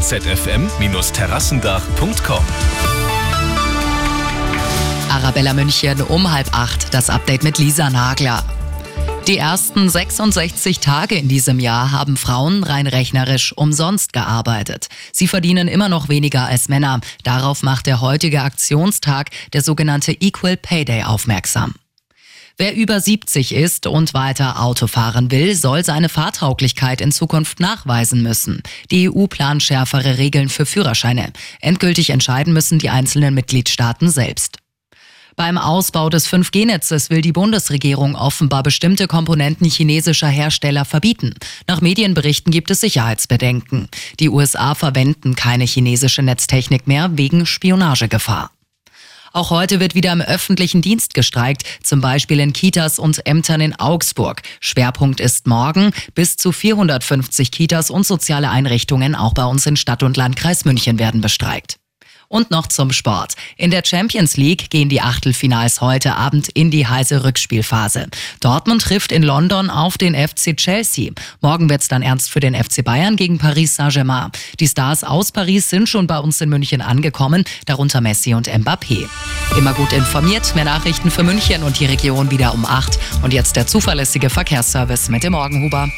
zfm-terrassendach.com. Arabella München um halb acht. Das Update mit Lisa Nagler. Die ersten 66 Tage in diesem Jahr haben Frauen rein rechnerisch umsonst gearbeitet. Sie verdienen immer noch weniger als Männer. Darauf macht der heutige Aktionstag, der sogenannte Equal Pay Day, aufmerksam. Wer über 70 ist und weiter Auto fahren will, soll seine Fahrtauglichkeit in Zukunft nachweisen müssen. Die EU plant schärfere Regeln für Führerscheine. Endgültig entscheiden müssen die einzelnen Mitgliedstaaten selbst. Beim Ausbau des 5G-Netzes will die Bundesregierung offenbar bestimmte Komponenten chinesischer Hersteller verbieten. Nach Medienberichten gibt es Sicherheitsbedenken. Die USA verwenden keine chinesische Netztechnik mehr wegen Spionagegefahr. Auch heute wird wieder im öffentlichen Dienst gestreikt, zum Beispiel in Kitas und Ämtern in Augsburg. Schwerpunkt ist morgen. Bis zu 450 Kitas und soziale Einrichtungen auch bei uns in Stadt und Landkreis München werden bestreikt. Und noch zum Sport. In der Champions League gehen die Achtelfinals heute Abend in die heiße Rückspielphase. Dortmund trifft in London auf den FC Chelsea. Morgen wird's dann ernst für den FC Bayern gegen Paris Saint-Germain. Die Stars aus Paris sind schon bei uns in München angekommen, darunter Messi und Mbappé. Immer gut informiert, mehr Nachrichten für München und die Region wieder um 8. Und jetzt der zuverlässige Verkehrsservice mit dem Morgenhuber.